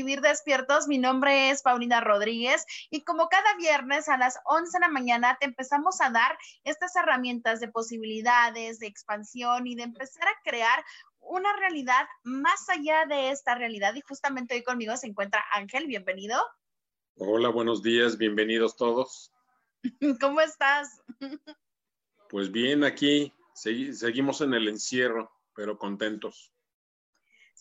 Despiertos. Mi nombre es Paulina Rodríguez y como cada viernes a las 11 de la mañana te empezamos a dar estas herramientas de posibilidades, de expansión y de empezar a crear una realidad más allá de esta realidad. Y justamente hoy conmigo se encuentra Ángel. Bienvenido. Hola, buenos días. Bienvenidos todos. ¿Cómo estás? Pues bien, aquí seguimos en el encierro, pero contentos.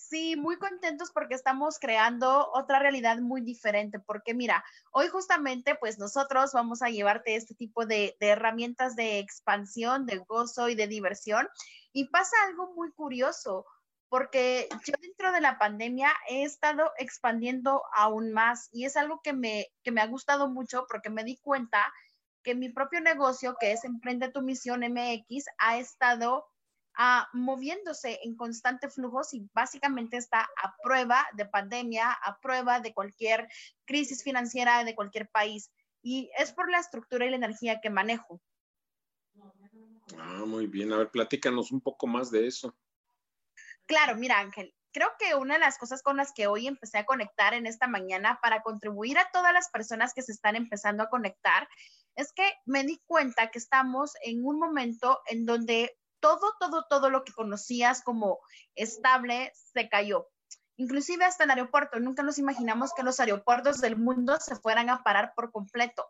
Sí, muy contentos porque estamos creando otra realidad muy diferente, porque mira, hoy justamente pues nosotros vamos a llevarte este tipo de, herramientas de expansión, de gozo y de diversión. Y pasa algo muy curioso, porque yo dentro de la pandemia he estado expandiendo aún más y es algo que me, que me ha gustado mucho porque me di cuenta que mi propio negocio, que es Emprende tu Misión MX, ha estado moviéndose en constante flujo y básicamente está a prueba de pandemia, a prueba de cualquier crisis financiera de cualquier país. Y es por la estructura y la energía que manejo. Ah, muy bien. A ver, platícanos un poco más de eso. Claro, mira, Ángel, creo que una de las cosas con las que hoy empecé a conectar en esta mañana para contribuir a todas las personas que se están empezando a conectar es que me di cuenta que estamos en un momento en donde todo, todo, todo lo que conocías como estable se cayó. Inclusive hasta el aeropuerto. Nunca nos imaginamos que los aeropuertos del mundo se fueran a parar por completo.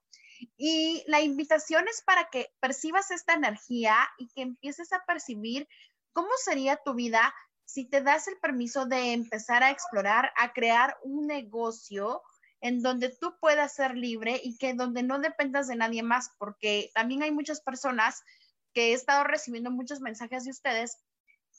Y la invitación es para que percibas esta energía y que empieces a percibir cómo sería tu vida si te das el permiso de empezar a explorar, a crear un negocio en donde tú puedas ser libre y que donde no dependas de nadie más, porque también hay muchas personas que he estado recibiendo muchos mensajes de ustedes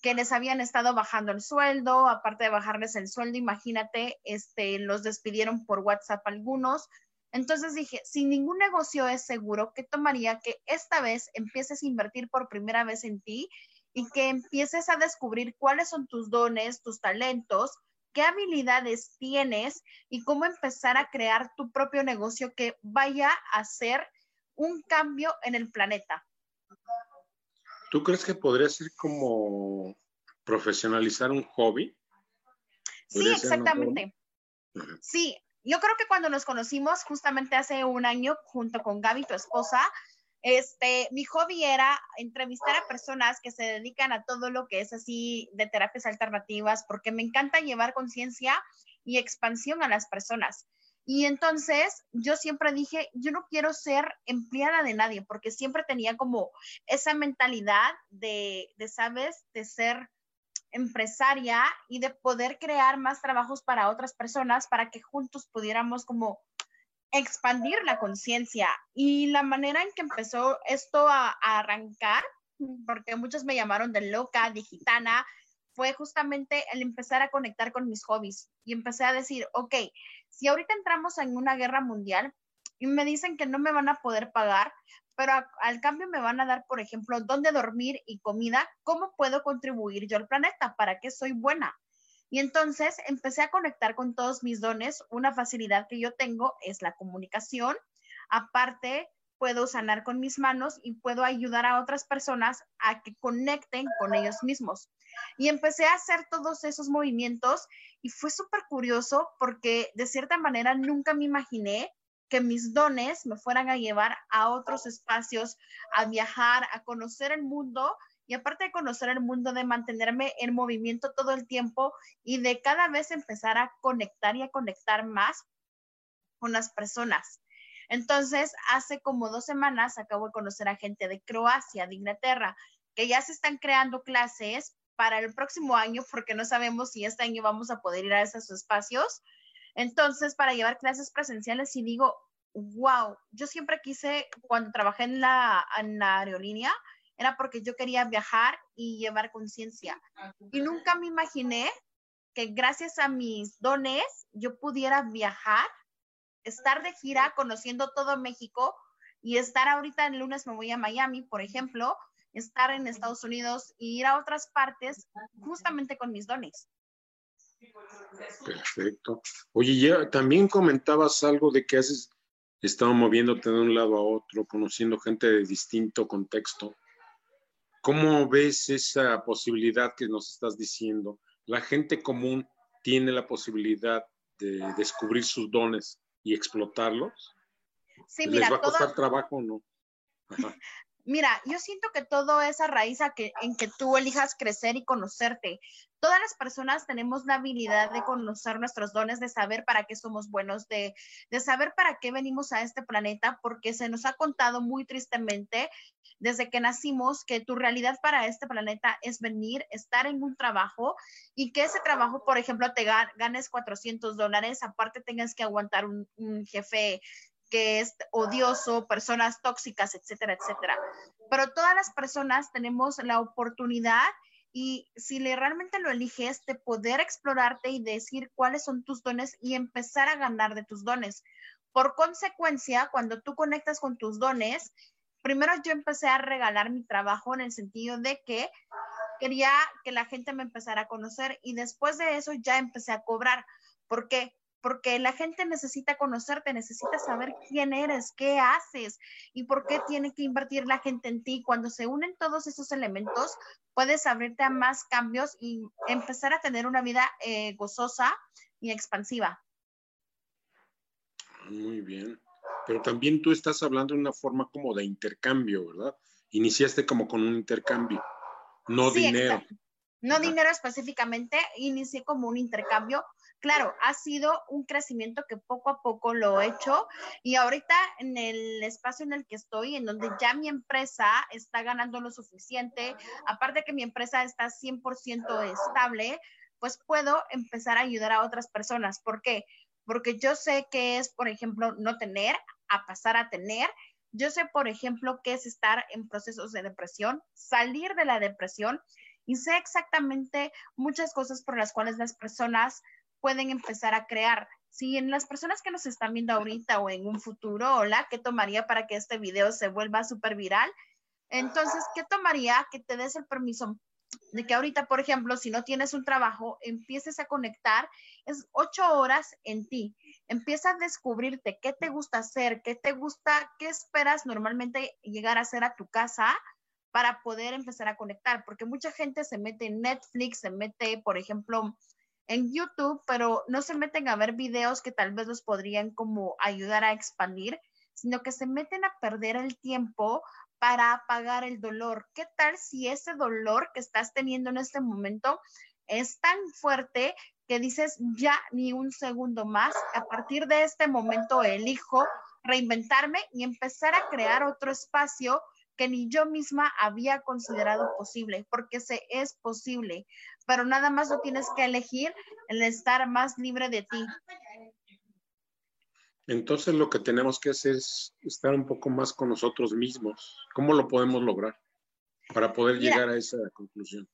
que les habían estado bajando el sueldo, aparte de bajarles el sueldo, imagínate, este, los despidieron por WhatsApp algunos. Entonces dije, si ningún negocio es seguro, ¿qué tomaría que esta vez empieces a invertir por primera vez en ti y que empieces a descubrir cuáles son tus dones, tus talentos, qué habilidades tienes y cómo empezar a crear tu propio negocio que vaya a hacer un cambio en el planeta? ¿Tú crees que podría ser como profesionalizar un hobby? Sí, exactamente. Sí, yo creo que cuando nos conocimos justamente hace un año junto con Gaby, tu esposa, este, mi hobby era entrevistar a personas que se dedican a todo lo que es así de terapias alternativas, porque me encanta llevar conciencia y expansión a las personas. Y entonces yo siempre dije, yo no quiero ser empleada de nadie, porque siempre tenía como esa mentalidad de, de, ¿sabes?, de ser empresaria y de poder crear más trabajos para otras personas para que juntos pudiéramos como expandir la conciencia. Y la manera en que empezó esto a, a arrancar, porque muchos me llamaron de loca, digitana, fue justamente el empezar a conectar con mis hobbies y empecé a decir, ok, si ahorita entramos en una guerra mundial y me dicen que no me van a poder pagar, pero al cambio me van a dar, por ejemplo, dónde dormir y comida, ¿cómo puedo contribuir yo al planeta? ¿Para qué soy buena? Y entonces empecé a conectar con todos mis dones. Una facilidad que yo tengo es la comunicación. Aparte, puedo sanar con mis manos y puedo ayudar a otras personas a que conecten con ellos mismos. Y empecé a hacer todos esos movimientos y fue súper curioso porque de cierta manera nunca me imaginé que mis dones me fueran a llevar a otros espacios, a viajar, a conocer el mundo y aparte de conocer el mundo, de mantenerme en movimiento todo el tiempo y de cada vez empezar a conectar y a conectar más con las personas. Entonces, hace como dos semanas acabo de conocer a gente de Croacia, de Inglaterra, que ya se están creando clases para el próximo año, porque no sabemos si este año vamos a poder ir a esos espacios. Entonces, para llevar clases presenciales, y digo, wow, yo siempre quise, cuando trabajé en la, en la aerolínea, era porque yo quería viajar y llevar conciencia. Y nunca me imaginé que gracias a mis dones yo pudiera viajar, estar de gira conociendo todo México y estar ahorita el lunes me voy a Miami, por ejemplo, estar en Estados Unidos y ir a otras partes justamente con mis dones. Perfecto. Oye, ya también comentabas algo de que haces, estado moviéndote de un lado a otro, conociendo gente de distinto contexto. ¿Cómo ves esa posibilidad que nos estás diciendo? La gente común tiene la posibilidad de descubrir sus dones y explotarlos. Sí, mira, ¿Les va a costar trabajo o no? Mira, yo siento que todo es a raíz que, en que tú elijas crecer y conocerte. Todas las personas tenemos la habilidad de conocer nuestros dones, de saber para qué somos buenos, de, de saber para qué venimos a este planeta, porque se nos ha contado muy tristemente desde que nacimos que tu realidad para este planeta es venir, estar en un trabajo y que ese trabajo, por ejemplo, te ganes 400 dólares, aparte tengas que aguantar un, un jefe que es odioso, personas tóxicas, etcétera, etcétera. Pero todas las personas tenemos la oportunidad y si le, realmente lo eliges, de poder explorarte y decir cuáles son tus dones y empezar a ganar de tus dones. Por consecuencia, cuando tú conectas con tus dones, primero yo empecé a regalar mi trabajo en el sentido de que quería que la gente me empezara a conocer y después de eso ya empecé a cobrar. ¿Por qué? Porque la gente necesita conocerte, necesita saber quién eres, qué haces y por qué tiene que invertir la gente en ti. Cuando se unen todos esos elementos, puedes abrirte a más cambios y empezar a tener una vida eh, gozosa y expansiva. Muy bien. Pero también tú estás hablando de una forma como de intercambio, ¿verdad? Iniciaste como con un intercambio, no dinero. No dinero específicamente, inicié como un intercambio claro, ha sido un crecimiento que poco a poco lo he hecho y ahorita en el espacio en el que estoy, en donde ya mi empresa está ganando lo suficiente, aparte que mi empresa está 100% estable, pues puedo empezar a ayudar a otras personas. ¿Por qué? Porque yo sé que es, por ejemplo, no tener a pasar a tener. Yo sé, por ejemplo, qué es estar en procesos de depresión, salir de la depresión y sé exactamente muchas cosas por las cuales las personas pueden empezar a crear. Si en las personas que nos están viendo ahorita o en un futuro, hola, ¿qué tomaría para que este video se vuelva súper viral? Entonces, ¿qué tomaría que te des el permiso de que ahorita, por ejemplo, si no tienes un trabajo, empieces a conectar, es ocho horas en ti. Empieza a descubrirte qué te gusta hacer, qué te gusta, qué esperas normalmente llegar a hacer a tu casa para poder empezar a conectar, porque mucha gente se mete en Netflix, se mete, por ejemplo, en YouTube, pero no se meten a ver videos que tal vez los podrían como ayudar a expandir, sino que se meten a perder el tiempo para apagar el dolor. ¿Qué tal si ese dolor que estás teniendo en este momento es tan fuerte que dices ya ni un segundo más? A partir de este momento elijo reinventarme y empezar a crear otro espacio que ni yo misma había considerado posible, porque se es posible, pero nada más lo tienes que elegir el estar más libre de ti. Entonces lo que tenemos que hacer es estar un poco más con nosotros mismos. ¿Cómo lo podemos lograr para poder llegar a esa conclusión?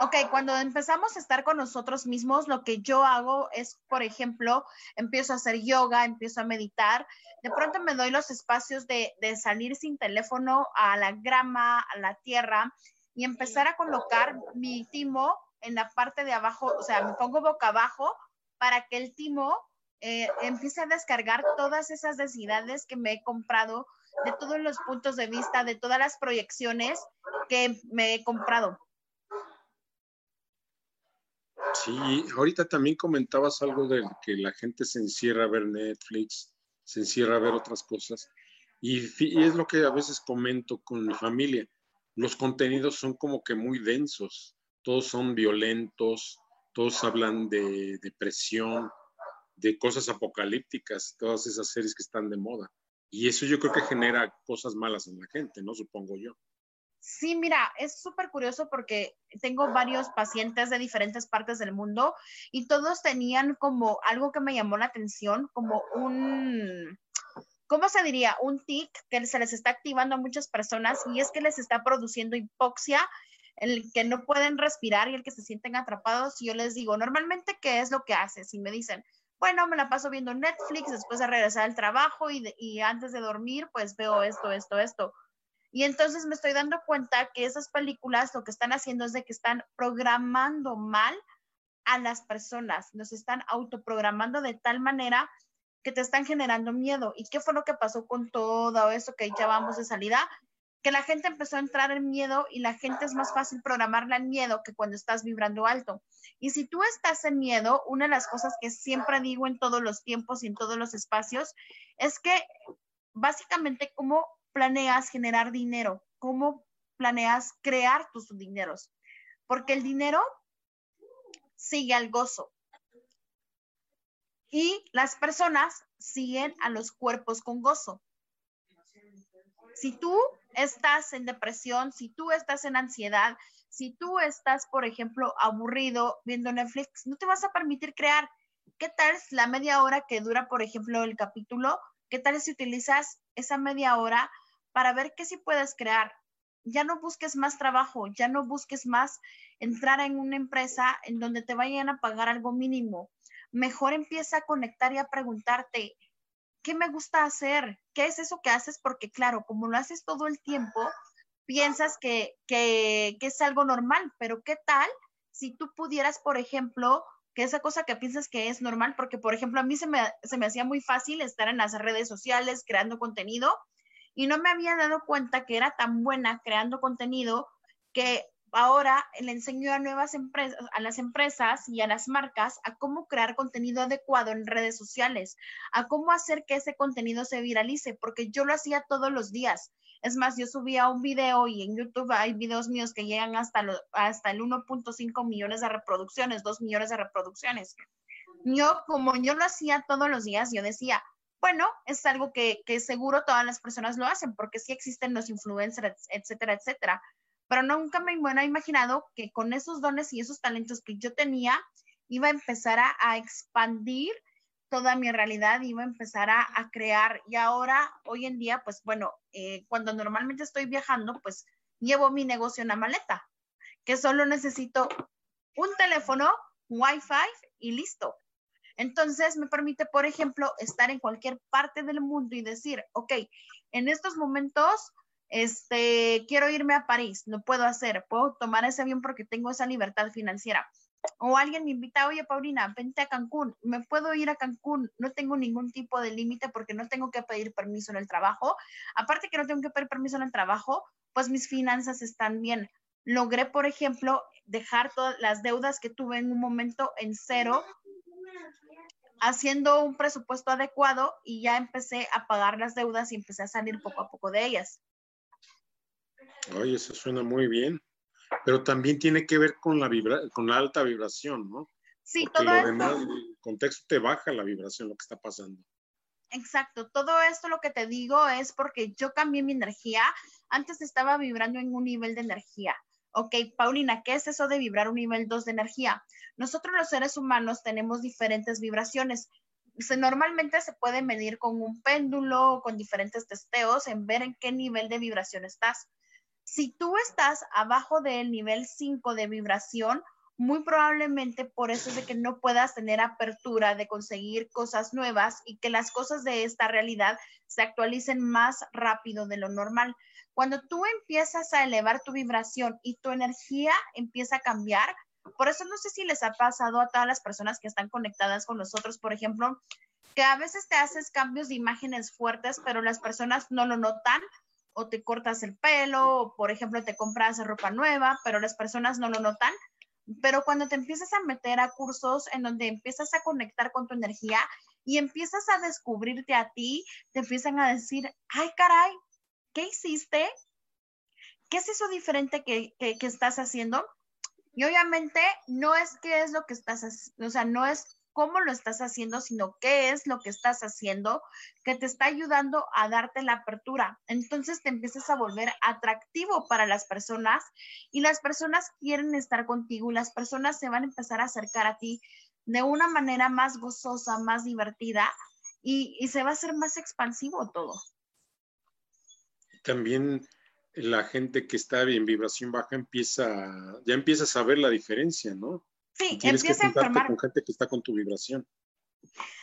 Ok, cuando empezamos a estar con nosotros mismos, lo que yo hago es, por ejemplo, empiezo a hacer yoga, empiezo a meditar, de pronto me doy los espacios de, de salir sin teléfono a la grama, a la tierra y empezar a colocar mi timo en la parte de abajo, o sea, me pongo boca abajo para que el timo eh, empiece a descargar todas esas densidades que me he comprado de todos los puntos de vista, de todas las proyecciones que me he comprado. Sí, ahorita también comentabas algo de que la gente se encierra a ver Netflix, se encierra a ver otras cosas. Y, es lo que a veces comento con mi familia. Los contenidos son como que muy densos, todos son violentos, todos hablan de depresión, de cosas apocalípticas, todas esas series que están de moda. Y eso yo creo que genera cosas malas en la gente, ¿no? Supongo yo. Sí, mira, es súper curioso porque tengo varios pacientes de diferentes partes del mundo y todos tenían como algo que me llamó la atención, como un, ¿cómo se diría? Un tic que se les está activando a muchas personas y es que les está produciendo hipoxia, el que no pueden respirar y el que se sienten atrapados. Y yo les digo, normalmente, ¿qué es lo que haces? Y me dicen, bueno, me la paso viendo Netflix después de regresar al trabajo y, y antes de dormir, pues veo esto, esto, esto y entonces me estoy dando cuenta que esas películas lo que están haciendo es de que están programando mal a las personas, nos están autoprogramando de tal manera que te están generando miedo. ¿Y qué fue lo que pasó con todo eso que ya vamos de salida? Que la gente empezó a entrar en miedo y la gente es más fácil programarla en miedo que cuando estás vibrando alto. Y si tú estás en miedo, una de las cosas que siempre digo en todos los tiempos y en todos los espacios es que básicamente como planeas generar dinero? ¿Cómo planeas crear tus dineros? Porque el dinero sigue al gozo. Y las personas siguen a los cuerpos con gozo. Si tú estás en depresión, si tú estás en ansiedad, si tú estás, por ejemplo, aburrido viendo Netflix, no te vas a permitir crear. ¿Qué tal la media hora que dura, por ejemplo, el capítulo? ¿Qué tal si utilizas esa media hora para ver qué sí puedes crear. Ya no busques más trabajo, ya no busques más entrar en una empresa en donde te vayan a pagar algo mínimo. Mejor empieza a conectar y a preguntarte, ¿qué me gusta hacer? ¿Qué es eso que haces? Porque claro, como lo haces todo el tiempo, piensas que, que, es algo normal, pero ¿qué tal si tú pudieras, por ejemplo, que esa cosa que piensas que es normal, porque por ejemplo a mí se me, se me hacía muy fácil estar en las redes sociales creando contenido y no me había dado cuenta que era tan buena creando contenido que ahora le enseño a nuevas empresas, a las empresas y a las marcas a cómo crear contenido adecuado en redes sociales, a cómo hacer que ese contenido se viralice, porque yo lo hacía todos los días. Es más, yo subía un video y en YouTube hay videos míos que llegan hasta, hasta el 1.5 millones de reproducciones, 2 millones de reproducciones. Yo, como yo lo hacía todos los días, yo decía, bueno, es algo que, seguro todas las personas lo hacen, porque sí existen los influencers, etcétera, etcétera. Pero nunca me hubiera imaginado que con esos dones y esos talentos que yo tenía, iba a empezar a, expandir toda mi realidad, iba a empezar a, crear. Y ahora, hoy en día, pues bueno, eh, cuando normalmente estoy viajando, pues llevo mi negocio en la maleta, que solo necesito un teléfono, Wi-Fi y listo. Entonces me permite, por ejemplo, estar en cualquier parte del mundo y decir, ok, en estos momentos, este, quiero irme a París, no puedo hacer, puedo tomar ese avión porque tengo esa libertad financiera. O alguien me invita, oye, Paulina, vente a Cancún, me puedo ir a Cancún, no tengo ningún tipo de límite porque no tengo que pedir permiso en el trabajo. Aparte que no tengo que pedir permiso en el trabajo, pues mis finanzas están bien. Logré, por ejemplo, dejar todas las deudas que tuve en un momento en cero haciendo un presupuesto adecuado y ya empecé a pagar las deudas y empecé a salir poco a poco de ellas. Oye, eso suena muy bien, pero también tiene que ver con la, vibra con la alta vibración, ¿no? Sí, todo esto. el contexto te baja la vibración, lo que está pasando. Exacto, todo esto lo que te digo es porque yo cambié mi energía. Antes estaba vibrando en un nivel de energía. Ok, Paulina, ¿qué es eso de vibrar un nivel 2 de energía? Nosotros los seres humanos tenemos diferentes vibraciones. normalmente se puede medir con un péndulo, con diferentes testeos, en ver en qué nivel de vibración estás. Si tú estás abajo del nivel 5 de vibración, muy probablemente por eso es de que no puedas tener apertura de conseguir cosas nuevas y que las cosas de esta realidad se actualicen más rápido de lo normal. Cuando tú empiezas a elevar tu vibración y tu energía empieza a cambiar, por eso no sé si les ha pasado a todas las personas que están conectadas con nosotros, por ejemplo, que a veces te haces cambios de imágenes fuertes, pero las personas no lo notan o te cortas el pelo, o por ejemplo te compras ropa nueva, pero las personas no lo notan. Pero cuando te empiezas a meter a cursos en donde empiezas a conectar con tu energía y empiezas a descubrirte a ti, te empiezan a decir, ay caray, ¿qué hiciste? ¿Qué es eso diferente que, estás haciendo? Y obviamente no es qué es lo que estás, o sea, no es cómo lo estás haciendo, sino qué es lo que estás haciendo que te está ayudando a darte la apertura. Entonces te empiezas a volver atractivo para las personas y las personas quieren estar contigo y las personas se van a empezar a acercar a ti de una manera más gozosa, más divertida y, se va a hacer más expansivo todo. También la gente que está en vibración baja empieza, ya empieza a saber la diferencia, ¿no? Sí, empieza a enfermar. con gente que está con tu vibración.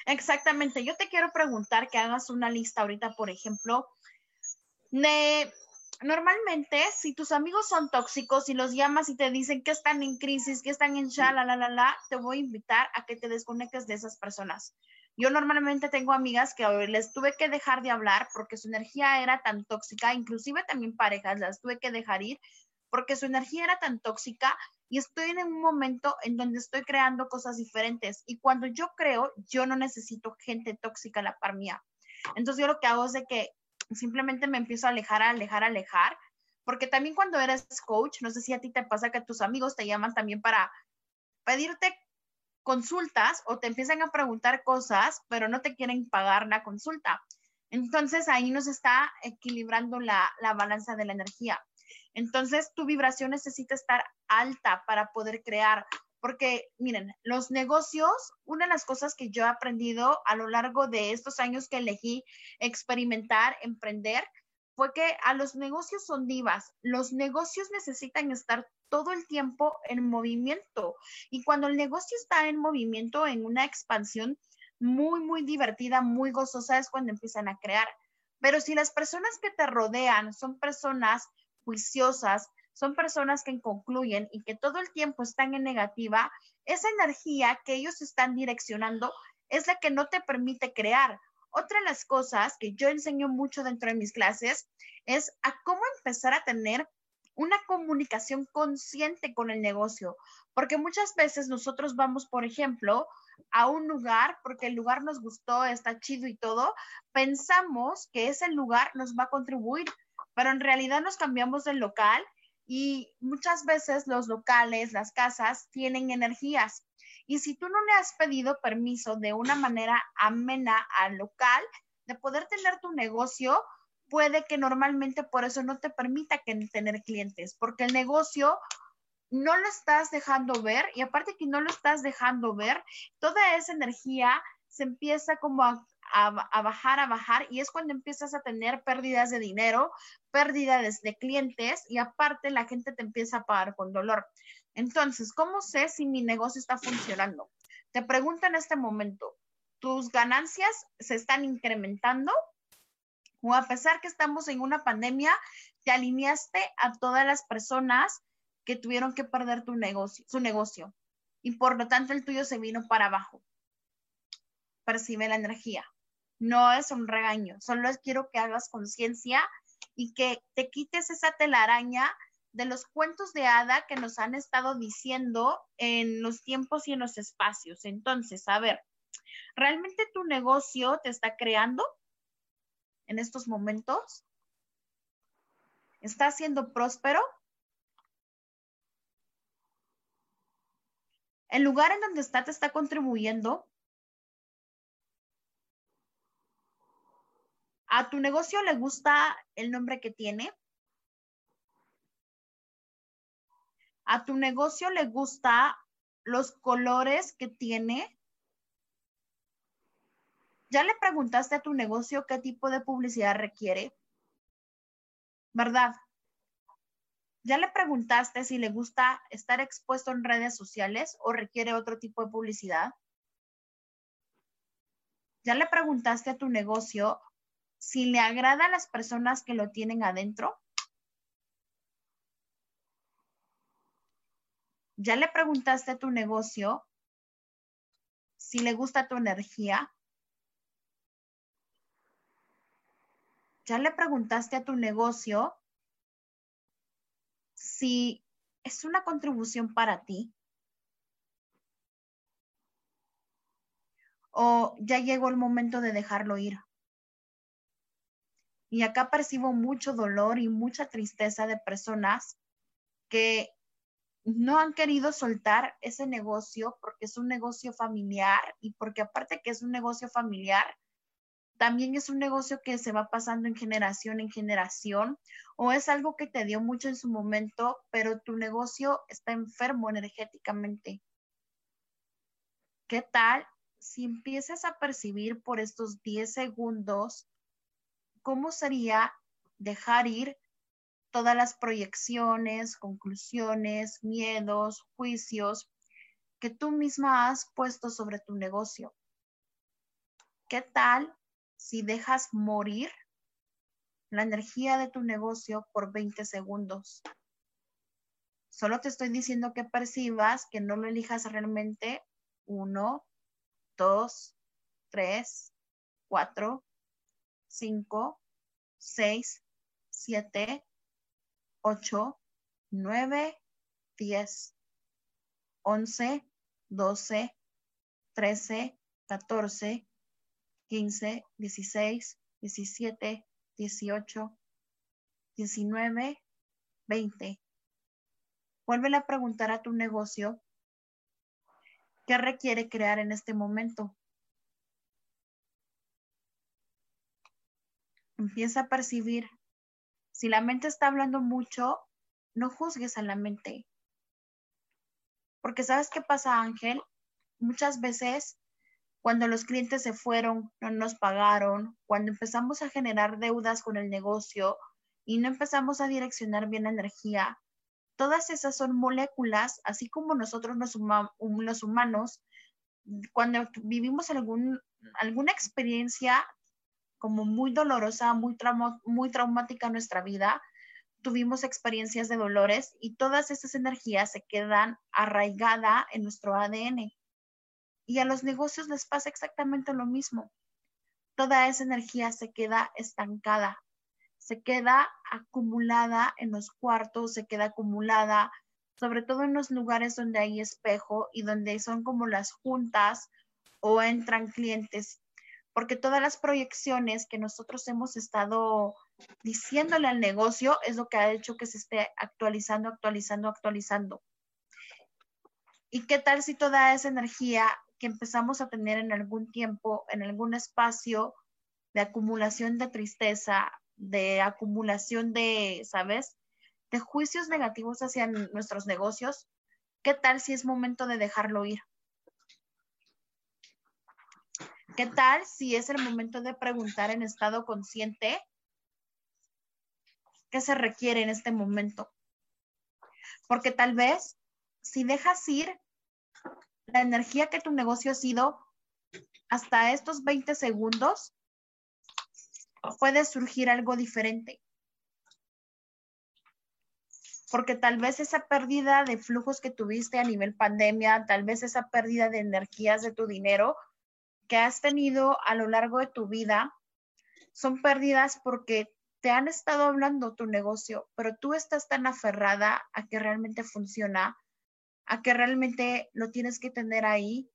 Exactamente. Yo te quiero preguntar que hagas una lista ahorita, por ejemplo, de normalmente si tus amigos son tóxicos y los llamas y te dicen que están en crisis, que están en shala, la, la, la, te voy a invitar a que te desconectes de esas personas. Yo normalmente tengo amigas que les tuve que dejar de hablar porque su energía era tan tóxica, inclusive también parejas las tuve que dejar ir porque su energía era tan tóxica y estoy en un momento en donde estoy creando cosas diferentes y cuando yo creo, yo no necesito gente tóxica a la par mía. Entonces yo lo que hago es de que simplemente me empiezo a alejar, a alejar, a alejar, porque también cuando eres coach, no sé si a ti te pasa que tus amigos te llaman también para pedirte consultas o te empiezan a preguntar cosas, pero no te quieren pagar la consulta. Entonces ahí nos está equilibrando la, la balanza de la energía. Entonces tu vibración necesita estar alta para poder crear, porque miren, los negocios, una de las cosas que yo he aprendido a lo largo de estos años que elegí experimentar, emprender, fue que a los negocios son divas. Los negocios necesitan estar todo el tiempo en movimiento. Y cuando el negocio está en movimiento, en una expansión muy, muy divertida, muy gozosa, es cuando empiezan a crear. Pero si las personas que te rodean son personas juiciosas, son personas que concluyen y que todo el tiempo están en negativa, esa energía que ellos están direccionando es la que no te permite crear. Otra de las cosas que yo enseño mucho dentro de mis clases es a cómo empezar a tener una comunicación consciente con el negocio, porque muchas veces nosotros vamos, por ejemplo, a un lugar porque el lugar nos gustó, está chido y todo, pensamos que ese lugar nos va a contribuir, pero en realidad nos cambiamos del local y muchas veces los locales, las casas tienen energías. Y si tú no le has pedido permiso de una manera amena al local de poder tener tu negocio, puede que normalmente por eso no te permita tener clientes, porque el negocio no lo estás dejando ver y aparte que no lo estás dejando ver, toda esa energía se empieza como a, a, bajar, a bajar y es cuando empiezas a tener pérdidas de dinero, pérdidas de clientes y aparte la gente te empieza a pagar con dolor. Entonces, ¿cómo sé si mi negocio está funcionando? Te pregunto en este momento, ¿tus ganancias se están incrementando? ¿O a pesar que estamos en una pandemia, te alineaste a todas las personas que tuvieron que perder tu negocio, su negocio? Y por lo tanto el tuyo se vino para abajo. Percibe la energía. No es un regaño, solo quiero que hagas conciencia y que te quites esa telaraña de los cuentos de hada que nos han estado diciendo en los tiempos y en los espacios. Entonces, a ver, ¿realmente tu negocio te está creando en estos momentos? ¿Está siendo próspero? ¿El lugar en donde está te está contribuyendo? ¿A tu negocio le gusta el nombre que tiene? ¿A tu negocio le gusta los colores que tiene? ¿Ya le preguntaste a tu negocio qué tipo de publicidad requiere? ¿Verdad? ¿Ya le preguntaste si le gusta estar expuesto en redes sociales o requiere otro tipo de publicidad? ¿Ya le preguntaste a tu negocio si le agrada a las personas que lo tienen adentro? ¿Ya le preguntaste a tu negocio si le gusta tu energía? ¿Ya le preguntaste a tu negocio si es una contribución para ti? ¿O ya llegó el momento de dejarlo ir? Y acá percibo mucho dolor y mucha tristeza de personas que no han querido soltar ese negocio porque es un negocio familiar y porque aparte que es un negocio familiar, también es un negocio que se va pasando en generación en generación o es algo que te dio mucho en su momento, pero tu negocio está enfermo energéticamente. ¿Qué tal si empiezas a percibir por estos 10 segundos cómo sería dejar ir todas las proyecciones, conclusiones, miedos, juicios que tú misma has puesto sobre tu negocio? ¿Qué tal si dejas morir la energía de tu negocio por 20 segundos. Solo te estoy diciendo que percibas, que no lo elijas realmente. Uno, dos, tres, cuatro, cinco, seis, siete, ocho, nueve, diez, once, doce, trece, catorce, 15, 16, 17, 18, 19, 20. Vuelve a preguntar a tu negocio qué requiere crear en este momento. Empieza a percibir. Si la mente está hablando mucho, no juzgues a la mente. Porque sabes qué pasa, Ángel? Muchas veces cuando los clientes se fueron, no nos pagaron, cuando empezamos a generar deudas con el negocio y no empezamos a direccionar bien la energía, todas esas son moléculas, así como nosotros los, los humanos, cuando vivimos algún, alguna experiencia como muy dolorosa, muy, muy traumática nuestra vida, tuvimos experiencias de dolores y todas esas energías se quedan arraigadas en nuestro ADN. Y a los negocios les pasa exactamente lo mismo. Toda esa energía se queda estancada, se queda acumulada en los cuartos, se queda acumulada sobre todo en los lugares donde hay espejo y donde son como las juntas o entran clientes, porque todas las proyecciones que nosotros hemos estado diciéndole al negocio es lo que ha hecho que se esté actualizando, actualizando, actualizando. ¿Y qué tal si toda esa energía que empezamos a tener en algún tiempo, en algún espacio de acumulación de tristeza, de acumulación de, ¿sabes? De juicios negativos hacia nuestros negocios. ¿Qué tal si es momento de dejarlo ir? ¿Qué tal si es el momento de preguntar en estado consciente qué se requiere en este momento? Porque tal vez si dejas ir la energía que tu negocio ha sido hasta estos 20 segundos, puede surgir algo diferente. Porque tal vez esa pérdida de flujos que tuviste a nivel pandemia, tal vez esa pérdida de energías de tu dinero que has tenido a lo largo de tu vida, son pérdidas porque te han estado hablando tu negocio, pero tú estás tan aferrada a que realmente funciona a que realmente lo tienes que tener ahí.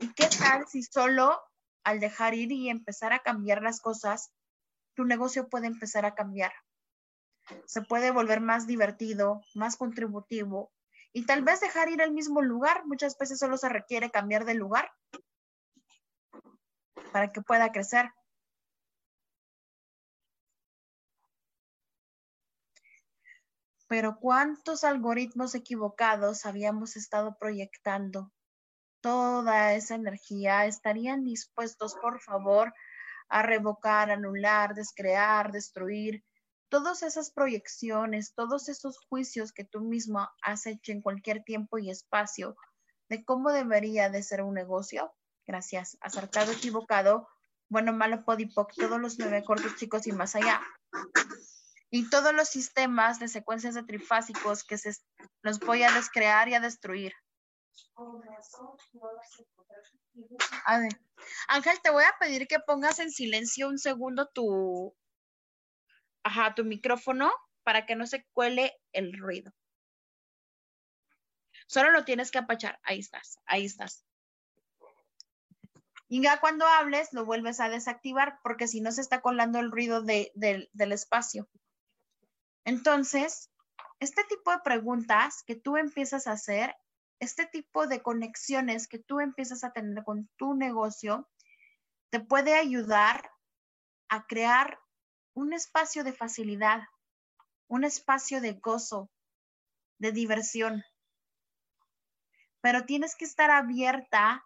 ¿Y qué tal si solo al dejar ir y empezar a cambiar las cosas, tu negocio puede empezar a cambiar? Se puede volver más divertido, más contributivo y tal vez dejar ir al mismo lugar. Muchas veces solo se requiere cambiar de lugar para que pueda crecer. pero cuántos algoritmos equivocados habíamos estado proyectando. Toda esa energía estarían dispuestos, por favor, a revocar, anular, descrear, destruir todas esas proyecciones, todos esos juicios que tú mismo has hecho en cualquier tiempo y espacio de cómo debería de ser un negocio. Gracias. Acertado, equivocado, bueno, malo, podipoc, todos los nueve cortos chicos y más allá y todos los sistemas de secuencias de trifásicos que se los voy a descrear y a destruir. A ver, Ángel, te voy a pedir que pongas en silencio un segundo tu, ajá, tu micrófono para que no se cuele el ruido. Solo lo tienes que apachar. Ahí estás, ahí estás. Y ya cuando hables, lo vuelves a desactivar porque si no se está colando el ruido del espacio. Entonces, este tipo de preguntas que tú empiezas a hacer, este tipo de conexiones que tú empiezas a tener con tu negocio, te puede ayudar a crear un espacio de facilidad, un espacio de gozo, de diversión. Pero tienes que estar abierta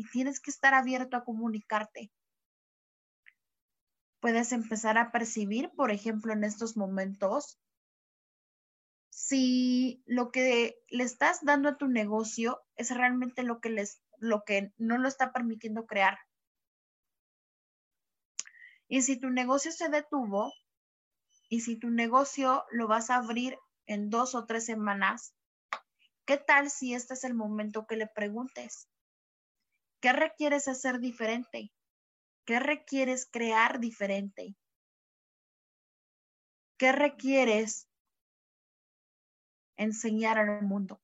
y tienes que estar abierto a comunicarte. Puedes empezar a percibir, por ejemplo, en estos momentos, si lo que le estás dando a tu negocio es realmente lo que les lo que no lo está permitiendo crear. Y si tu negocio se detuvo y si tu negocio lo vas a abrir en dos o tres semanas, ¿qué tal si este es el momento que le preguntes? ¿Qué requieres hacer diferente? ¿Qué requieres crear diferente? ¿Qué requieres enseñar al mundo.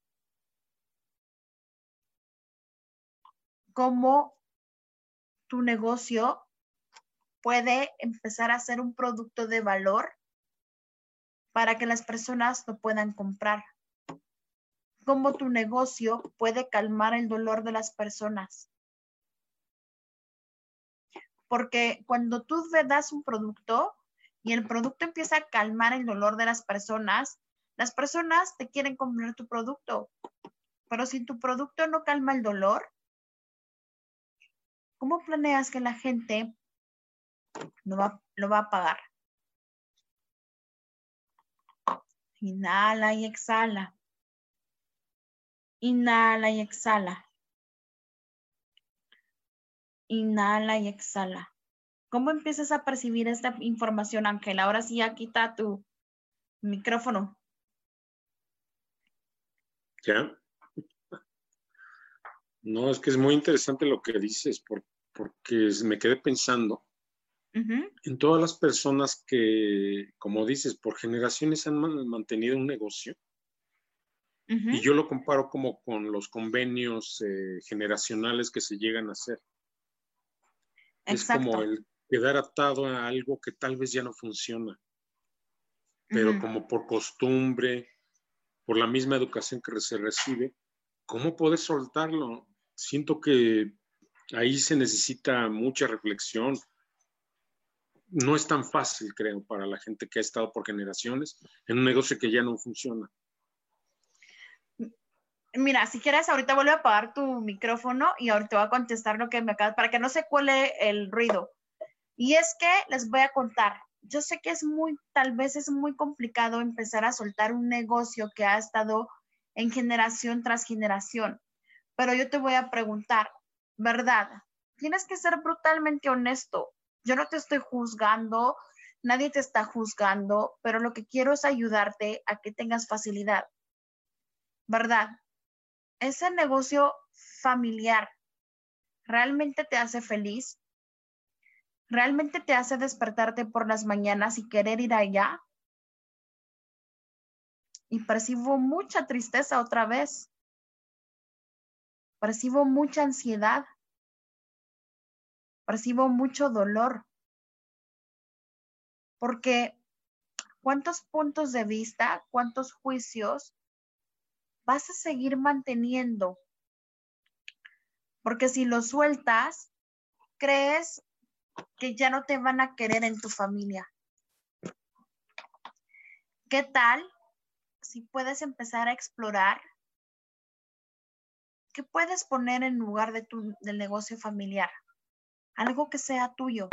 Cómo tu negocio puede empezar a ser un producto de valor para que las personas lo puedan comprar. Cómo tu negocio puede calmar el dolor de las personas. Porque cuando tú das un producto y el producto empieza a calmar el dolor de las personas, las personas te quieren comprar tu producto, pero si tu producto no calma el dolor, ¿cómo planeas que la gente lo va, va a pagar? Inhala y exhala. Inhala y exhala. Inhala y exhala. ¿Cómo empiezas a percibir esta información, Ángel? Ahora sí, ya quita tu micrófono. ¿Ya? No, es que es muy interesante lo que dices, porque me quedé pensando en todas las personas que, como dices, por generaciones han mantenido un negocio. Y yo lo comparo como con los convenios eh, generacionales que se llegan a hacer. Es como el quedar atado a algo que tal vez ya no funciona, pero como por costumbre, por la misma educación que se recibe, ¿cómo puedes soltarlo? Siento que ahí se necesita mucha reflexión. No es tan fácil, creo, para la gente que ha estado por generaciones en un negocio que ya no funciona. Mira, si quieres, ahorita vuelve a apagar tu micrófono y ahorita voy a contestar lo que me acabas, para que no se cuele el ruido. Y es que les voy a contar, yo sé que es muy, tal vez es muy complicado empezar a soltar un negocio que ha estado en generación tras generación, pero yo te voy a preguntar, ¿verdad? Tienes que ser brutalmente honesto. Yo no te estoy juzgando, nadie te está juzgando, pero lo que quiero es ayudarte a que tengas facilidad. ¿Verdad? Ese negocio familiar realmente te hace feliz, ¿Realmente te hace despertarte por las mañanas y querer ir allá? Y percibo mucha tristeza otra vez. Percibo mucha ansiedad. Percibo mucho dolor. Porque ¿cuántos puntos de vista, cuántos juicios vas a seguir manteniendo? Porque si lo sueltas, crees que ya no te van a querer en tu familia. ¿Qué tal si puedes empezar a explorar qué puedes poner en lugar de tu, del negocio familiar? Algo que sea tuyo,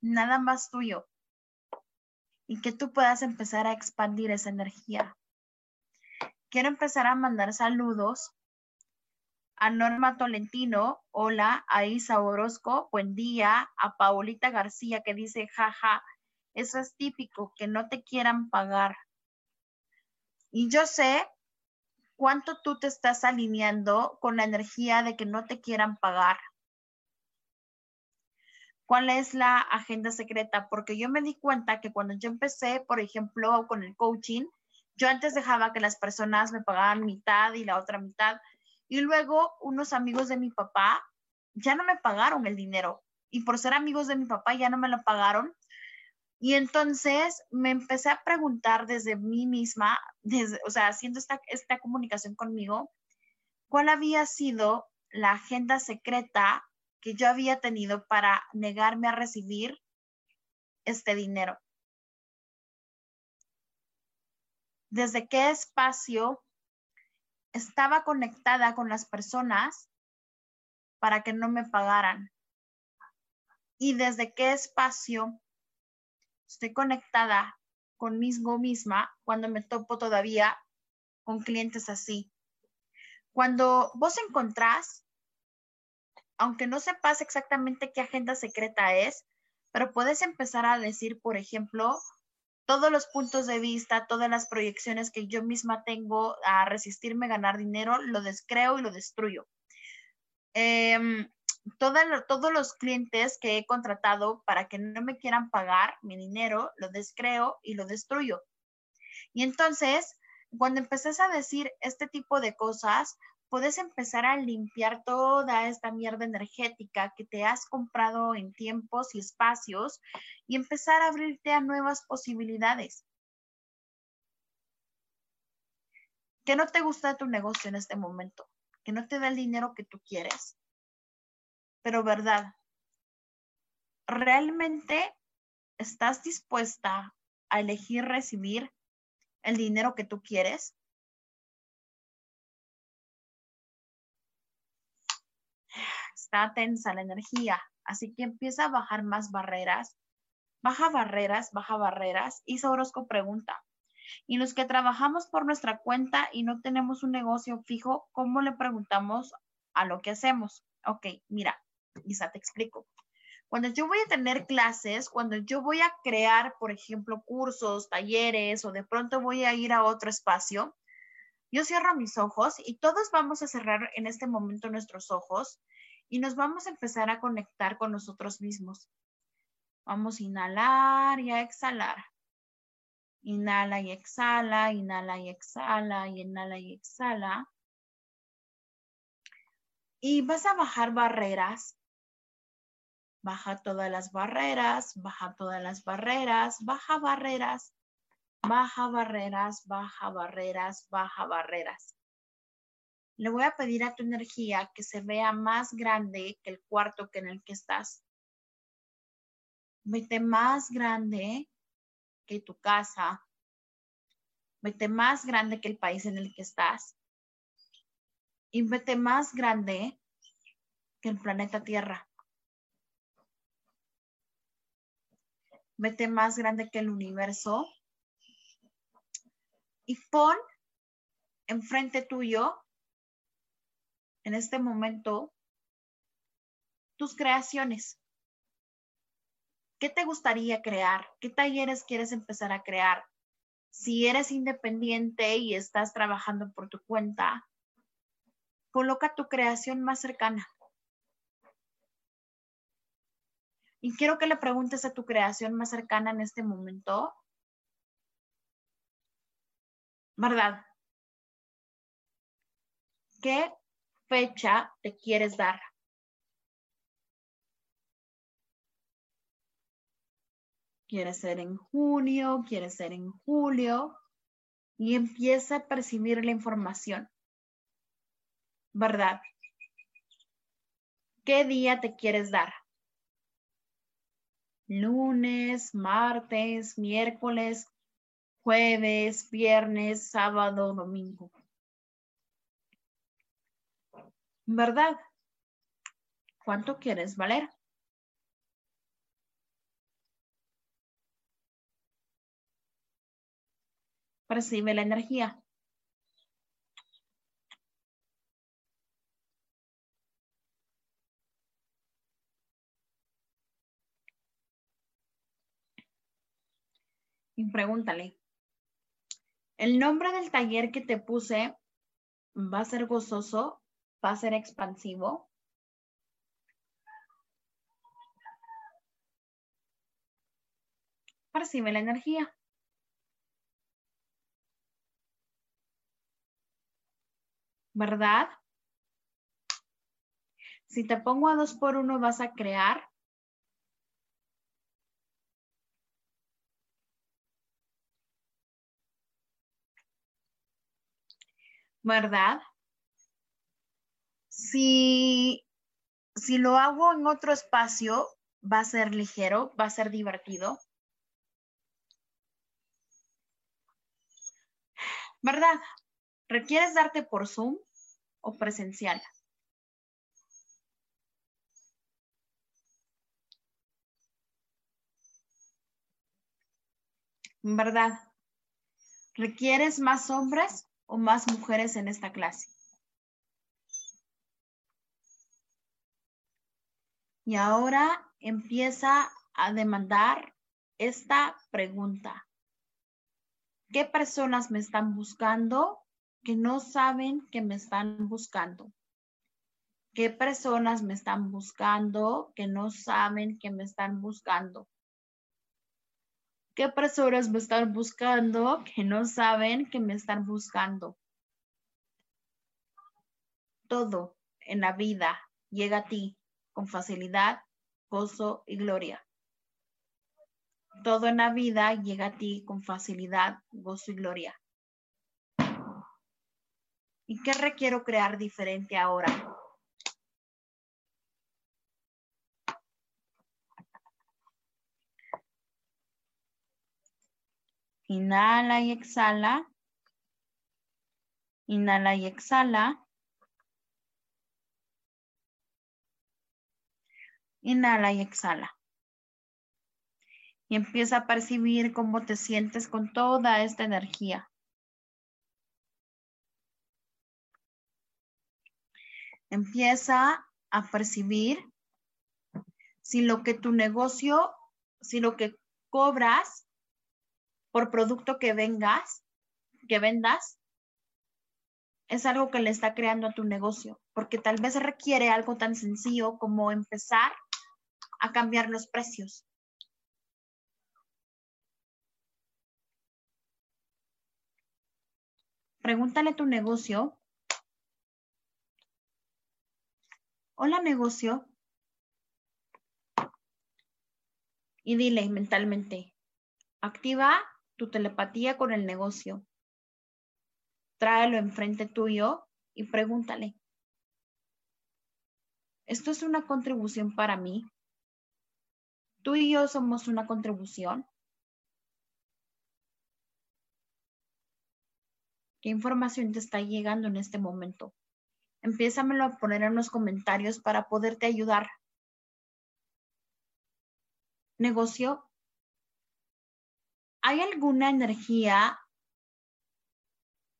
nada más tuyo, y que tú puedas empezar a expandir esa energía. Quiero empezar a mandar saludos a Norma Tolentino, hola, a Isa Orozco, buen día, a Paulita García que dice, jaja, eso es típico, que no te quieran pagar. Y yo sé cuánto tú te estás alineando con la energía de que no te quieran pagar. ¿Cuál es la agenda secreta? Porque yo me di cuenta que cuando yo empecé, por ejemplo, con el coaching, yo antes dejaba que las personas me pagaban mitad y la otra mitad y luego unos amigos de mi papá ya no me pagaron el dinero. Y por ser amigos de mi papá ya no me lo pagaron. Y entonces me empecé a preguntar desde mí misma, desde, o sea, haciendo esta, esta comunicación conmigo, cuál había sido la agenda secreta que yo había tenido para negarme a recibir este dinero. Desde qué espacio estaba conectada con las personas para que no me pagaran. Y desde qué espacio estoy conectada conmigo misma cuando me topo todavía con clientes así. Cuando vos encontrás, aunque no sepas exactamente qué agenda secreta es, pero puedes empezar a decir, por ejemplo, todos los puntos de vista, todas las proyecciones que yo misma tengo a resistirme a ganar dinero, lo descreo y lo destruyo. Em, todos los clientes que he contratado para que no me quieran pagar mi dinero, lo descreo y lo destruyo. Y entonces, cuando empezás a decir este tipo de cosas, puedes empezar a limpiar toda esta mierda energética que te has comprado en tiempos y espacios y empezar a abrirte a nuevas posibilidades. ¿Qué no te gusta tu negocio en este momento? ¿Que no te da el dinero que tú quieres? pero verdad, ¿realmente estás dispuesta a elegir recibir el dinero que tú quieres? Está tensa la energía, así que empieza a bajar más barreras. Baja barreras, baja barreras. Y Orozco pregunta, ¿y los que trabajamos por nuestra cuenta y no tenemos un negocio fijo, cómo le preguntamos a lo que hacemos? Ok, mira, Quizá te explico. Cuando yo voy a tener clases, cuando yo voy a crear, por ejemplo, cursos, talleres o de pronto voy a ir a otro espacio, yo cierro mis ojos y todos vamos a cerrar en este momento nuestros ojos y nos vamos a empezar a conectar con nosotros mismos. Vamos a inhalar y a exhalar. Inhala y exhala, inhala y exhala, y inhala y exhala. Y vas a bajar barreras baja todas las barreras, baja todas las barreras, baja barreras, baja barreras, baja barreras, baja barreras. Le voy a pedir a tu energía que se vea más grande que el cuarto que en el que estás. Vete más grande que tu casa. Vete más grande que el país en el que estás. Y vete más grande que el planeta Tierra. vete más grande que el universo y pon enfrente tuyo, en este momento, tus creaciones. ¿Qué te gustaría crear? ¿Qué talleres quieres empezar a crear? Si eres independiente y estás trabajando por tu cuenta, coloca tu creación más cercana. Y quiero que le preguntes a tu creación más cercana en este momento, ¿verdad? ¿Qué fecha te quieres dar? ¿Quieres ser en junio? ¿Quieres ser en julio? Y empieza a percibir la información. ¿Verdad? ¿Qué día te quieres dar? lunes, martes, miércoles, jueves, viernes, sábado, domingo. ¿Verdad? ¿Cuánto quieres valer? Percibe la energía. y pregúntale, ¿el nombre del taller que te puse va a ser gozoso? va a ser expansivo. Percibe la energía. ¿Verdad? Si te pongo a dos por uno, vas a crear. ¿Verdad? Si, si lo hago en otro espacio, va a ser ligero, va a ser divertido. ¿Verdad? ¿Requieres darte por Zoom o presencial? ¿Verdad? ¿Requieres más hombres o más mujeres en esta clase? Y ahora empieza a demandar esta pregunta. ¿Qué personas me están buscando que no saben que me están buscando? ¿Qué personas me están buscando que no saben que me están buscando? ¿Qué personas me están buscando que no saben que me están buscando? Todo en la vida llega a ti con facilidad, gozo y gloria. Todo en la vida llega a ti con facilidad, gozo y gloria. ¿Y qué requiero crear diferente ahora? Inhala y exhala. Inhala y exhala. Inhala y exhala. Y empieza a percibir cómo te sientes con toda esta energía. Empieza a percibir si lo que tu negocio, si lo que cobras por producto que vengas, que vendas, es algo que le está creando a tu negocio, porque tal vez requiere algo tan sencillo como empezar a cambiar los precios. Pregúntale a tu negocio. Hola negocio. Y dile mentalmente, activa tu telepatía con el negocio. Tráelo enfrente tuyo y pregúntale. ¿Esto es una contribución para mí? ¿Tú y yo somos una contribución? ¿Qué información te está llegando en este momento? Empiézamelo a poner en los comentarios para poderte ayudar. Negocio, ¿Hay alguna energía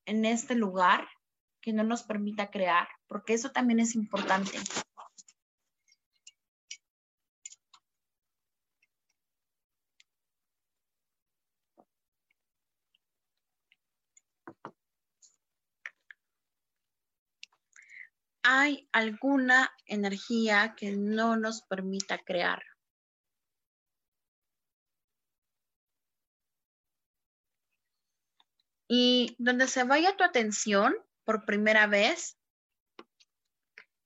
en este lugar que no nos permita crear? Porque eso también es importante. ¿Hay alguna energía que no nos permita crear? Y donde se vaya tu atención por primera vez,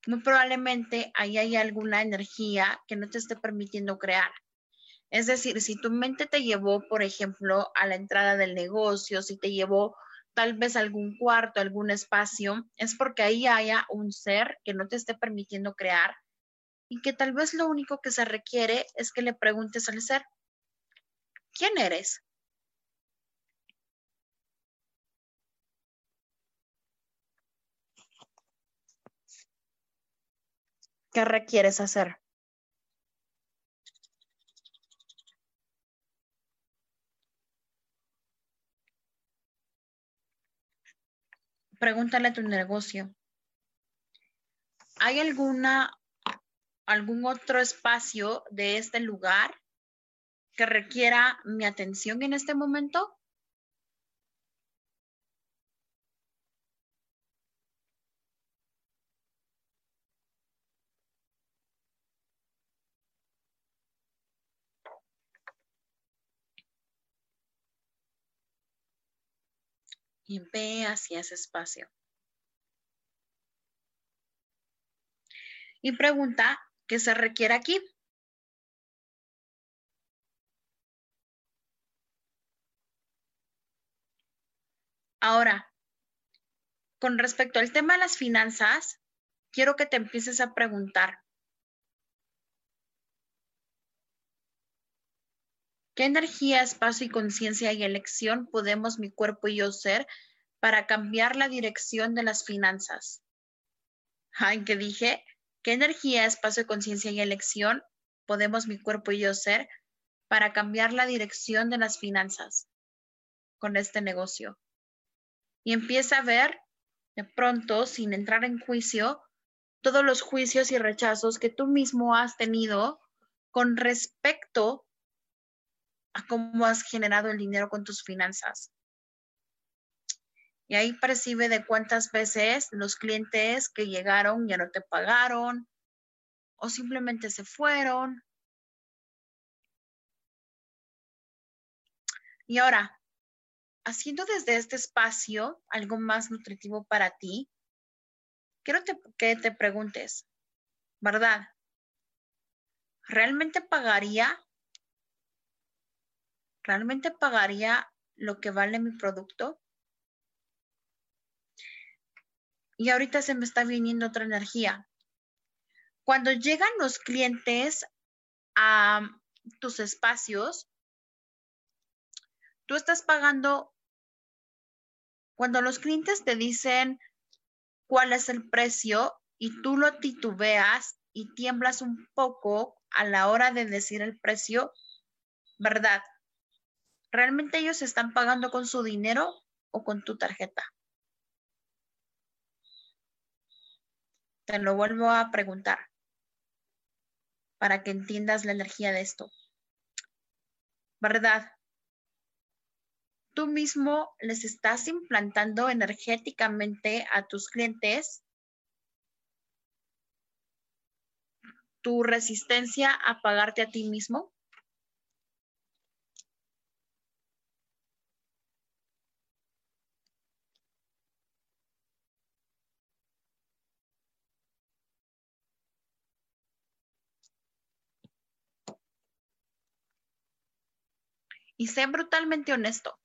muy probablemente ahí hay alguna energía que no te esté permitiendo crear. Es decir, si tu mente te llevó, por ejemplo, a la entrada del negocio, si te llevó tal vez algún cuarto, algún espacio, es porque ahí haya un ser que no te esté permitiendo crear y que tal vez lo único que se requiere es que le preguntes al ser, ¿quién eres? ¿Qué requieres hacer? Pregúntale a tu negocio. ¿Hay alguna, algún otro espacio de este lugar que requiera mi atención en este momento? Y ve hacia ese espacio. Y pregunta, ¿qué se requiere aquí? Ahora, con respecto al tema de las finanzas, quiero que te empieces a preguntar, ¿qué energía, espacio y conciencia y elección podemos mi cuerpo y yo ser para cambiar la dirección de las finanzas? ¿En qué dije? ¿Qué energía, espacio, conciencia y elección podemos mi cuerpo y yo ser para cambiar la dirección de las finanzas con este negocio? Y empieza a ver de pronto, sin entrar en juicio, todos los juicios y rechazos que tú mismo has tenido con respecto a cómo has generado el dinero con tus finanzas. Y ahí percibe de cuántas veces los clientes que llegaron ya no te pagaron o simplemente se fueron. Y ahora, haciendo desde este espacio algo más nutritivo para ti, quiero que te preguntes, ¿verdad? ¿Realmente pagaría? ¿Realmente pagaría lo que vale mi producto? Y ahorita se me está viniendo otra energía. Cuando llegan los clientes a tus espacios, tú estás pagando, cuando los clientes te dicen cuál es el precio y tú lo titubeas y tiemblas un poco a la hora de decir el precio, ¿verdad? ¿Realmente ellos están pagando con su dinero o con tu tarjeta? Te lo vuelvo a preguntar para que entiendas la energía de esto. ¿Verdad? Tú mismo les estás implantando energéticamente a tus clientes tu resistencia a pagarte a ti mismo. Y sé brutalmente honesto.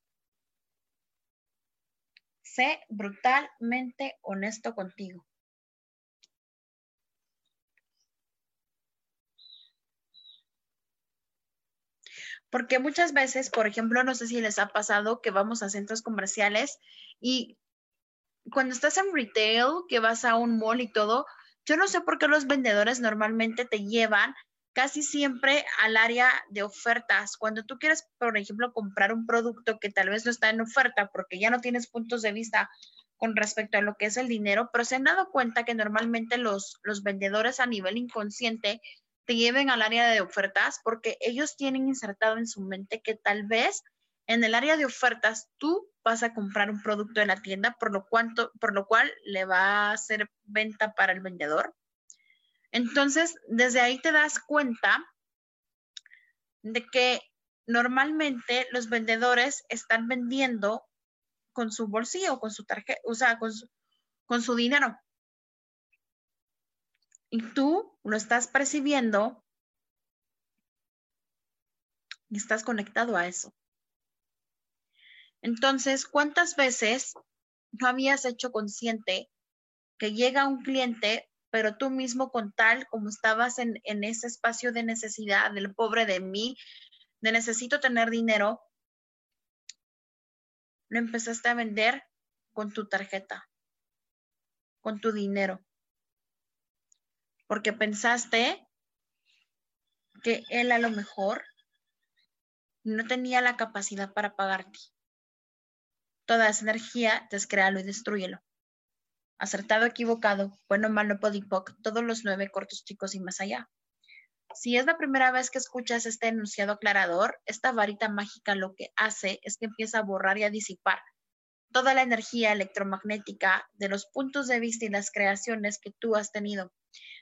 Sé brutalmente honesto contigo. Porque muchas veces, por ejemplo, no sé si les ha pasado que vamos a centros comerciales y cuando estás en retail, que vas a un mall y todo, yo no sé por qué los vendedores normalmente te llevan casi siempre al área de ofertas. Cuando tú quieres, por ejemplo, comprar un producto que tal vez no está en oferta porque ya no tienes puntos de vista con respecto a lo que es el dinero, pero se han dado cuenta que normalmente los, los vendedores a nivel inconsciente te lleven al área de ofertas porque ellos tienen insertado en su mente que tal vez en el área de ofertas tú vas a comprar un producto en la tienda, por lo, cuanto, por lo cual le va a hacer venta para el vendedor entonces, desde ahí te das cuenta de que normalmente los vendedores están vendiendo con su bolsillo, con su tarjeta, o sea, con su, dinero. Y tú lo estás percibiendo y estás conectado a eso. Entonces, ¿cuántas veces no habías hecho consciente que llega un cliente pero tú mismo con tal como estabas en, ese espacio de necesidad, del pobre de mí, de necesito tener dinero, lo empezaste a vender con tu tarjeta, con tu dinero, porque pensaste que él a lo mejor no tenía la capacidad para pagarte. Toda esa energía, descréalo y destruyelo acertado, equivocado, bueno, malo, podipoc, todos los nueve cortos chicos y más allá. Si es la primera vez que escuchas este enunciado aclarador, esta varita mágica lo que hace es que empieza a borrar y a disipar toda la energía electromagnética de los puntos de vista y las creaciones que tú has tenido.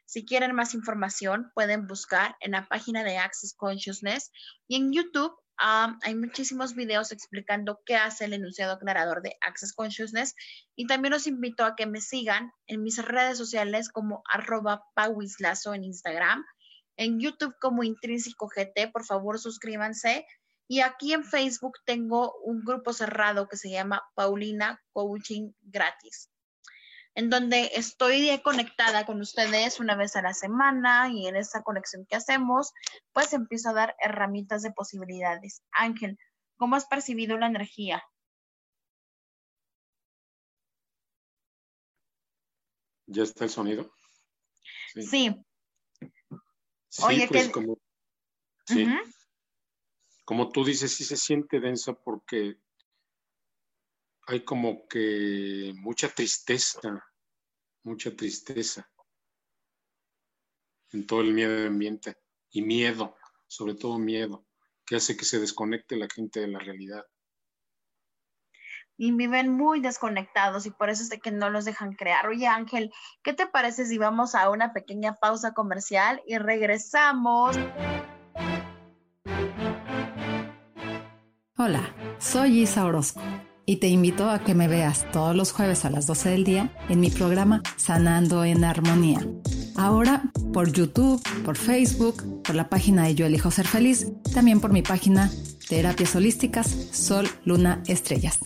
Si quieren más información, pueden buscar en la página de Access Consciousness y en YouTube hay muchísimos videos explicando qué hace el enunciado aclarador de Access Consciousness y también los invito a que me sigan en mis redes sociales como arroba pauislazo en Instagram, en YouTube como Intrínseco GT, por favor suscríbanse. Y aquí en Facebook tengo un grupo cerrado que se llama Paulina Coaching Gratis. En donde estoy conectada con ustedes una vez a la semana y en esa conexión que hacemos, pues empiezo a dar herramientas de posibilidades. Ángel, ¿cómo has percibido la energía? ¿Ya está el sonido? Sí. Sí, Oye, pues como, sí. como tú dices, sí se siente densa porque hay como que mucha tristeza, mucha tristeza en todo el miedo ambiente y miedo, sobre todo miedo, que hace que se desconecte la gente de la realidad. Y viven muy desconectados y por eso es de que no los dejan crear. Oye Ángel, ¿qué te parece si vamos a una pequeña pausa comercial y regresamos? Hola, soy Isa Orozco y te invito a que me veas todos los jueves a las 12 del día en mi programa Sanando en Armonía. Ahora por YouTube, por Facebook, por la página de Yo Elijo Ser Feliz, también por mi página Terapias Holísticas Sol, Luna, Estrellas.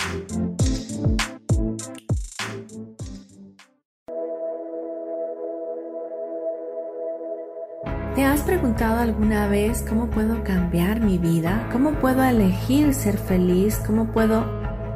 ¿Te has preguntado alguna vez cómo puedo cambiar mi vida? ¿Cómo puedo elegir ser feliz? ¿Cómo puedo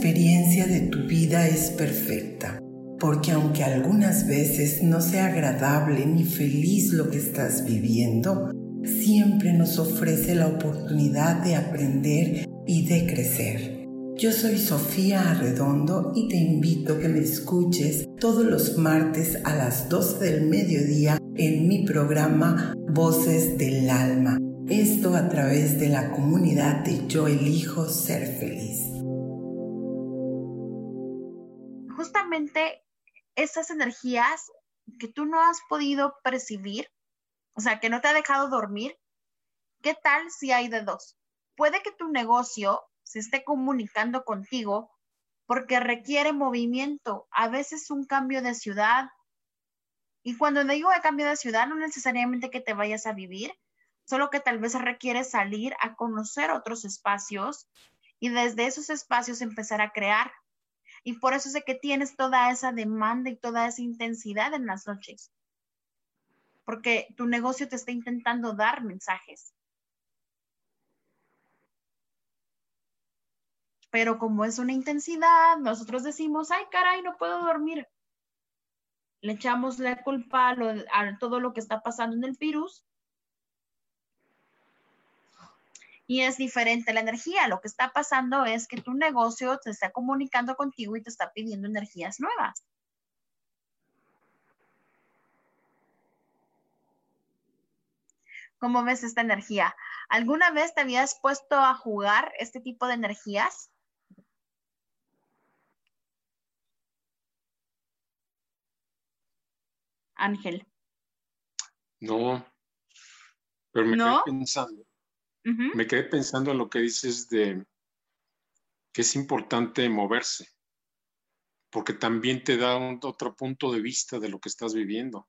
Experiencia de tu vida es perfecta, porque aunque algunas veces no sea agradable ni feliz lo que estás viviendo, siempre nos ofrece la oportunidad de aprender y de crecer. Yo soy Sofía Arredondo y te invito a que me escuches todos los martes a las 12 del mediodía en mi programa Voces del Alma. Esto a través de la comunidad de Yo elijo ser feliz. Esas energías que tú no has podido percibir o sea, que no te ha dejado dormir, ¿qué tal si hay de dos? Puede que tu negocio se esté comunicando contigo porque requiere movimiento, a veces un cambio de ciudad. Y cuando digo de cambio de ciudad, no necesariamente que te vayas a vivir, solo que tal vez requiere salir a conocer otros espacios y desde esos espacios empezar a crear. Y por eso sé que tienes toda esa demanda y toda esa intensidad en las noches porque tu negocio te está intentando dar mensajes. Pero como es una intensidad, nosotros decimos, ay, caray, no puedo dormir. Le echamos la culpa a, todo lo que está pasando en el virus. Y es diferente la energía. Lo que está pasando es que tu negocio te está comunicando contigo y te está pidiendo energías nuevas. ¿Cómo ves esta energía? ¿Alguna vez te habías puesto a jugar este tipo de energías? Ángel. No, pero me quedé pensando. Me quedé pensando en lo que dices de que es importante moverse, porque también te da otro punto de vista de lo que estás viviendo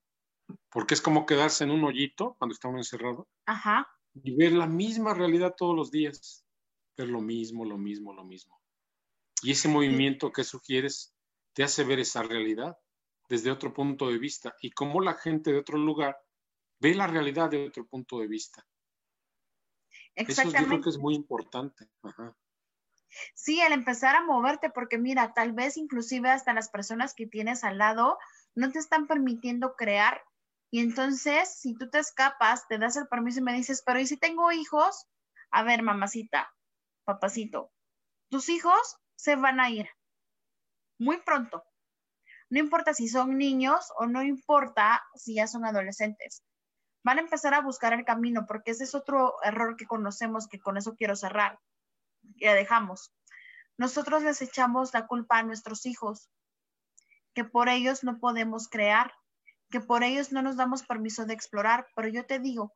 porque es como quedarse en un hoyito cuando está uno encerrado Ajá. y ver la misma realidad todos los días, ver lo mismo, lo mismo, lo mismo. Y ese movimiento que sugieres te hace ver esa realidad desde otro punto de vista y cómo la gente de otro lugar ve la realidad de otro punto de vista. Exactamente. Eso yo creo que es muy importante. Sí, el empezar a moverte, porque mira, tal vez inclusive hasta las personas que tienes al lado no te están permitiendo crear. Y entonces, si tú te escapas, te das el permiso y me dices, pero ¿y si tengo hijos? A ver, mamacita, papacito, tus hijos se van a ir muy pronto. No importa si son niños o no importa si ya son adolescentes. Van a empezar a buscar el camino porque ese es otro error que conocemos que con eso quiero cerrar. Ya dejamos. Nosotros les echamos la culpa a nuestros hijos, que por ellos no podemos crear, que por ellos no nos damos permiso de explorar. Pero yo te digo,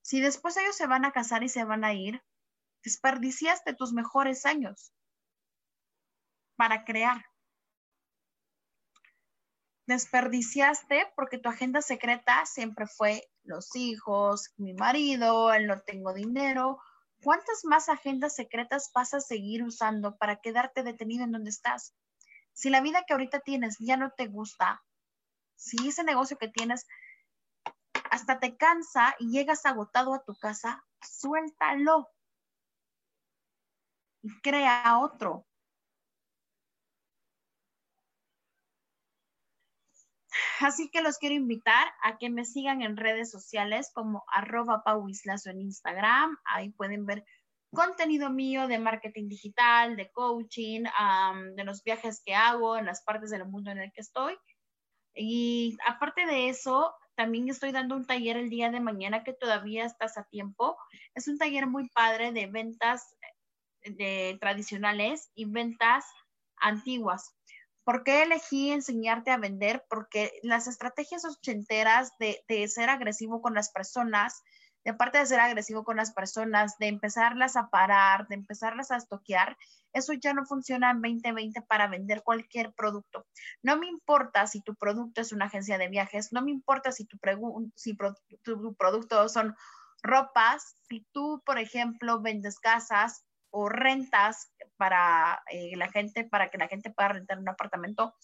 si después ellos se van a casar y se van a ir, desperdiciaste tus mejores años para crear desperdiciaste porque tu agenda secreta siempre fue los hijos, mi marido, el no tengo dinero. ¿Cuántas más agendas secretas vas a seguir usando para quedarte detenido en donde estás? Si la vida que ahorita tienes ya no te gusta, si ese negocio que tienes hasta te cansa y llegas agotado a tu casa, suéltalo y crea otro. Así que los quiero invitar a que me sigan en redes sociales como arroba pauislazo en Instagram. Ahí pueden ver contenido mío de marketing digital, de coaching, de los viajes que hago en las partes del mundo en el que estoy. Y aparte de eso, también estoy dando un taller el día de mañana que todavía estás a tiempo. Es un taller muy padre de ventas eh, de tradicionales y ventas antiguas. ¿Por qué elegí enseñarte a vender? Porque las estrategias ochenteras de, de ser agresivo con las personas, de aparte de ser agresivo con las personas, de empezarlas a parar, de empezarlas a estoquear, eso ya no funciona en 2020 para vender cualquier producto. No me importa si tu producto es una agencia de viajes, no me importa si tu producto son ropas, si tú, por ejemplo, vendes casas, o rentas para eh, la gente, para que la gente pueda rentar un apartamento,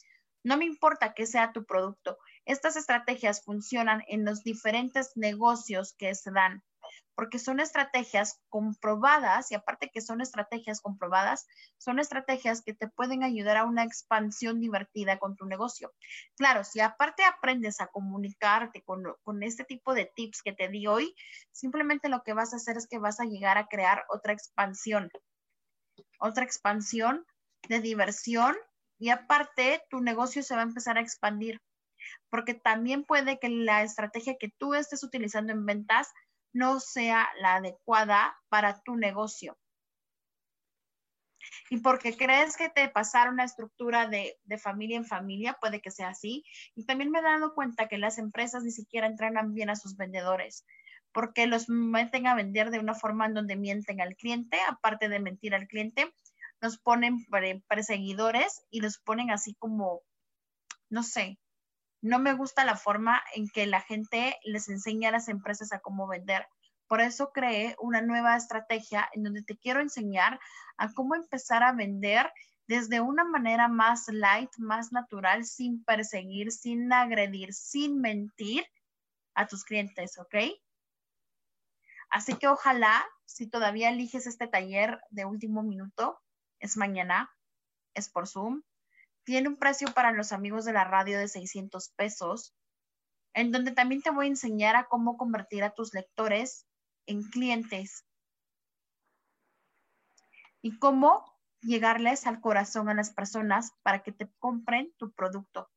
no me importa que sea tu producto. Estas estrategias funcionan en los diferentes negocios que se dan porque son estrategias comprobadas y aparte que son estrategias comprobadas, son estrategias que te pueden ayudar a una expansión divertida con tu negocio. Claro, si aparte aprendes a comunicarte con, con este tipo de tips que te di hoy, simplemente lo que vas a hacer es que vas a llegar a crear otra expansión, otra expansión de diversión y aparte tu negocio se va a empezar a expandir porque también puede que la estrategia que tú estés utilizando en ventas no sea la adecuada para tu negocio. Y porque crees que te pasaron una estructura de, familia en familia, puede que sea así. Y también me he dado cuenta que las empresas ni siquiera entrenan bien a sus vendedores, porque los meten a vender de una forma en donde mienten al cliente, aparte de mentir al cliente, los ponen perseguidores y los ponen así como, no sé, no me gusta la forma en que la gente les enseña a las empresas a cómo vender. Por eso creé una nueva estrategia en donde te quiero enseñar a cómo empezar a vender desde una manera más light, más natural, sin perseguir, sin agredir, sin mentir a tus clientes, ¿ok? Así que ojalá, si todavía eliges este taller de último minuto, es mañana, es por Zoom, tiene un precio para los amigos de la radio de 600 pesos, en donde también te voy a enseñar a cómo convertir a tus lectores en clientes y cómo llegarles al corazón a las personas para que te compren tu producto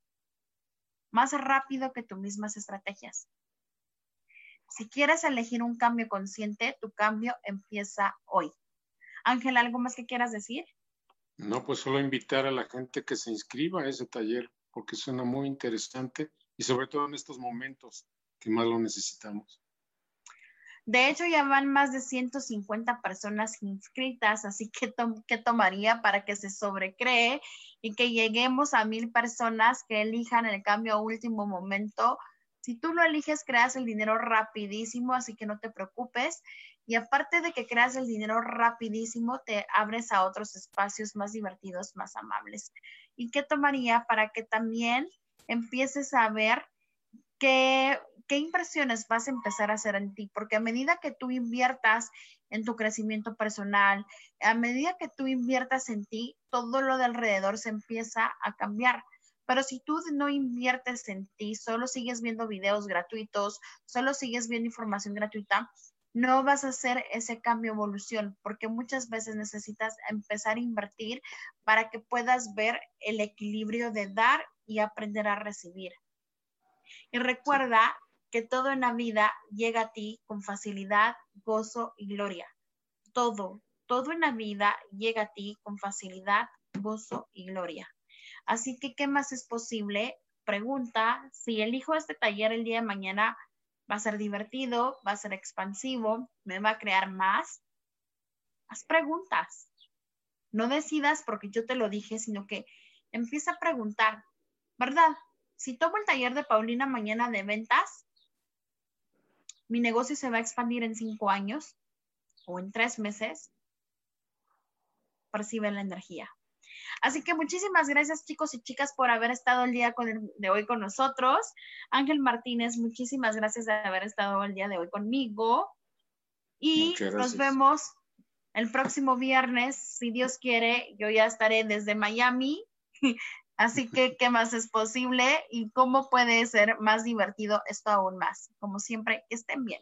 más rápido que tus mismas estrategias. Si quieres elegir un cambio consciente, tu cambio empieza hoy. Ángel, ¿algo más que quieras decir? No, pues solo invitar a la gente que se inscriba a ese taller, porque suena muy interesante y sobre todo en estos momentos que más lo necesitamos. De hecho, ya van más de 150 personas inscritas, así que ¿qué tomaría para que se sobrecree y que lleguemos a mil personas que elijan el cambio a último momento? Si tú lo eliges, creas el dinero rapidísimo, así que no te preocupes. Y aparte de que creas el dinero rapidísimo, te abres a otros espacios más divertidos, más amables. ¿Y qué tomaría para que también empieces a ver qué, qué impresiones vas a empezar a hacer en ti, porque a medida que tú inviertas en tu crecimiento personal, a medida que tú inviertas en ti, todo lo de alrededor se empieza a cambiar. Pero si tú no inviertes en ti, solo sigues viendo videos gratuitos, solo sigues viendo información gratuita, no vas a hacer ese cambio evolución, porque muchas veces necesitas empezar a invertir para que puedas ver el equilibrio de dar y aprender a recibir. Y recuerda que todo en la vida llega a ti con facilidad, gozo y gloria. Todo, todo en la vida llega a ti con facilidad, gozo y gloria. Así que, ¿qué más es posible? Pregunta, si elijo este taller el día de mañana, ¿va a ser divertido? ¿Va a ser expansivo? ¿Me va a crear más? Haz preguntas. No decidas porque yo te lo dije, sino que empieza a preguntar, ¿verdad? Si tomo el taller de Paulina mañana de ventas, mi negocio se va a expandir en cinco años o en tres meses, percibe la energía. Así que muchísimas gracias chicos y chicas por haber estado el día de hoy con nosotros. Ángel Martínez, muchísimas gracias de haber estado el día de hoy conmigo. Y nos vemos el próximo viernes, si Dios quiere. Yo ya estaré desde Miami. Así que, ¿qué más es posible? ¿Y cómo puede ser más divertido esto aún más? Como siempre, estén bien.